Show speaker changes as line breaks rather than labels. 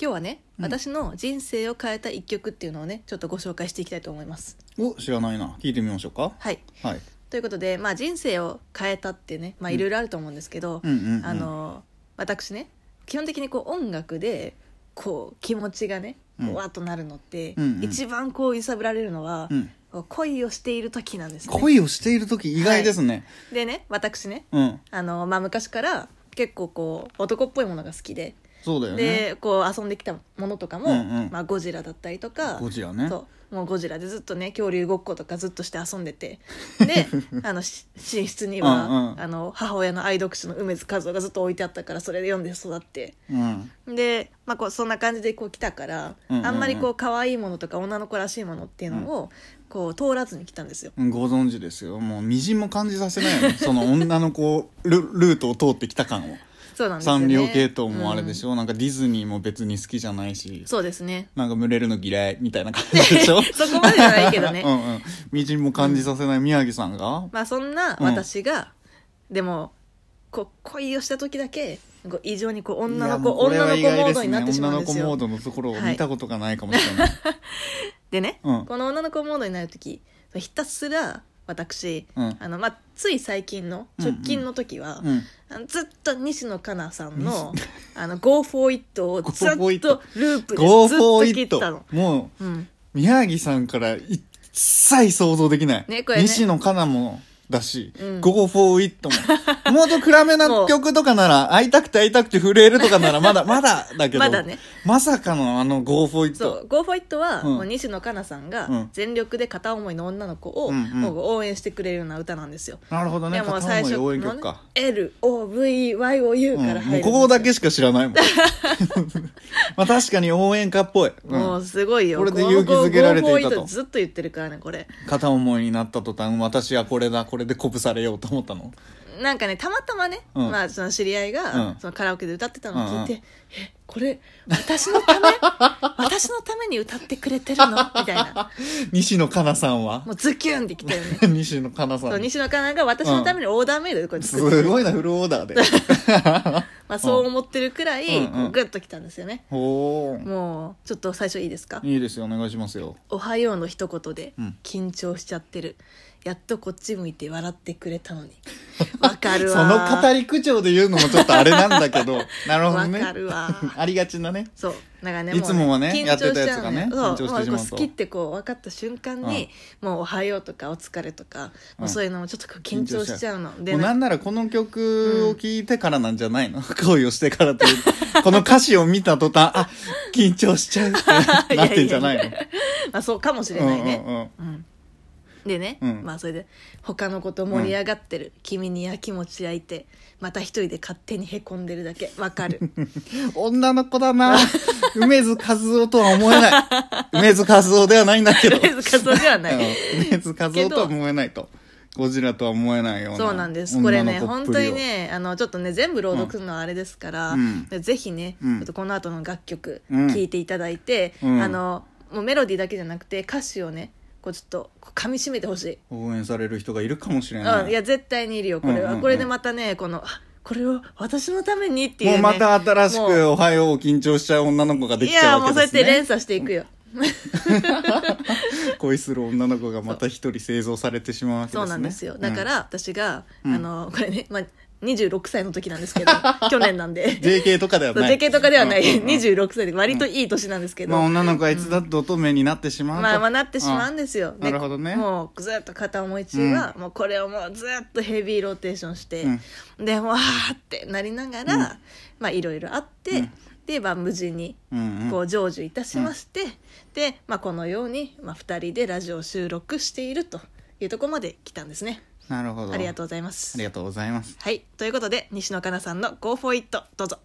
今日はね、
うん。
私の人生を変えた一曲っていうのをねちょっとご紹介していきたいと思います。
お知らないな。聞いてみましょうか。
はい。
はい。
ということで、まあ、人生を変えたってねまあいろいろあると思うんですけど、
うんうんうん。
あの私ね基本的にこう音楽でこう気持ちがねわっとなるのって、
うんうん。
一番こう揺さぶられるのは、
うん。
こう恋をしている時なんですね。
恋をしている時意外ですね、
でね私ね
うん。
あの、まあ、昔から結構こう男っぽいものが好きで
そうだよね。
でこう遊んできたものとかも、
うんうん。
まあ、ゴジラだったりとか
ゴジラね。
そうもうゴジラでずっとね恐竜ごっことかずっとして遊んでて であのし寝室には、
うんうん。
あの母親の愛読書の梅津和夫がずっと置いてあったからそれで読んで育って。
うん。
で、まあ、こうそんな感じでこう来たから、
うんうんうん。
あんまりこう可愛いものとか女の子らしいものっていうのを、こう通らずに来たんですよ。
ご存知ですよ。もうみじんも感じさせないよね。その女の子ルルートを通ってきた感を
そうなんですよね。
サンリオ系統もあれでし
ょ、
ょ、なんかディズニーも別に好きじゃないし。
そうですね。
なんか群れるの嫌いみたいな感じでしょ？
そこまでじゃないけどね。
うんうん。みじんも感じさせない宮城さんが、
まあそんな私が、でもこう恋をした時だけこう異常にこう女の子、
いやもうこれ
女の子モードになってしまうんですよ。
女の子モードのところを
はい。
見たことがないかもしれない、
でね、
うん。
この女の子モードになる時ひたすら私、
うん。
あのまあ、つい最近の直近の時は、
うん。
あのずっと西野カナさんの「あの Go for It」をずっとループでずっと聞いてたの。
もう
うん、
宮城さんから一切想像できない、
ねね。
西野カナもだし、
うん。
Go for it もも。っと暗めな曲とかなら会いたくて会いたくて震えるとかならまだ まだだけど
まだね。
まさかのあの Go for it
そう「Go for It は」西野カナさんが
うん。
全力で片思いの女の子を、もう応援してくれるような歌なんですよ。
なるほどね。
でも
片
最初
応援曲か、
LOVYOU
うん
から入る。
ここだけしか知らないもん。まあ確かに応援歌っぽい、うん。
もうすごいよ。
これで勇気づけられていたと。
この Go for It ずっと言ってるからねこれ。
片思いになった途端私はこれだこれで鼓舞されようと思ったの？
なんかねたまたまね、
うん。
まあ、その知り合いが、
うん。
そのカラオケで歌ってたのを聞いて「
うんう
えこれ私のため？私のために歌ってくれてるの?」みたいな。
西野カナさんは？
もうズキュンってきたよね
西野カナさ
そうん西野カナが私のためにオーダーメイドでこうやって作って
すごいなフルオーダーで。
まあ、そう思ってるくらい、
うん。
グッときたんですよね。もうちょっと最初いいですか？
いいですよお願いしますよ「
おはよう」の一言で
うん。
緊張しちゃってる、やっとこっち向いて笑ってくれたのに。わかる
そ
わ
の語り口調で言うのもちょっとあれなんだけど。なるほど
わ
ね
かるわ
ありがちなね。
そう。だからね
いつもはね
緊張
やってたやつ
しちゃうの
がね
そう。
緊張してしまうと。
もうこ好きってこう分かった瞬間に、もう「おはよう」とか「お疲れ」とか、もうそういうのもちょっとこう緊張しちゃう。ので
もうなんならこの曲を聴いてからなんじゃないの、恋をしてからという。この歌詞を見た途端あ緊張しちゃうってなってんじゃないの？
まあそうかもしれないね、
うんうんうん。
うんでね、
うん。
まあそれで他の子と盛り上がってる、君にやきもち焼いてまた一人で勝手にへこんでるだけ。わかる。
女の子だな。梅津和夫とは思えない。梅津和夫ではないんだけど。
梅津和夫ではない。
うん。梅津和夫とは思えないと。ゴジラとは思えないような
そうなんです。これね
女の子
本
っぷりを。
当にねあのちょっとね全部朗読するのはあれですから、
うん。
でぜひね、
うん。
ちょっとこの後の楽曲
うん。
聴いていただいて、
うん。
あのもうメロディーだけじゃなくて歌詞をねこうちょっとこう噛み締めてほしい、
応援される人がいるかもしれない、
うん、いや絶対にいるよこれは、
うんうんうん。
これでまたねこのあこれを私のためにっていう、ね、
もうまた新しく
もう「
おはよう」緊張しちゃう女の子ができちゃ
いやもう
うわけですね。
そうやって連鎖していくよ。
恋する女の子がまた一人製造されてしまうわけですね。
そうなんですよ。だから私が、
うん。
あのこれね、まあ、26歳の時なんですけど 去年なんで。
JK とかではない。
JK とかではない、
うんうんうん。
26歳で割といい年なんですけど、
まあ女の子はいつだって乙女になってしまうと、
まあまあなってしまうんですよ、で
なるほどね。
もうずっと片思い中は、もうこれをもうずっとヘビーローテーションして、でわーってなりながら、まあいろいろあって、
うん。
で、まあ、無事にこう成就いたしまして、で、まあ、このように、まあ、2人でラジオを収録しているというところまで来たんですね
なるほど。
ありがとうございま
あ
す
りがとうございます。
はい。ということで西野カナさんの「Go for It」どうぞ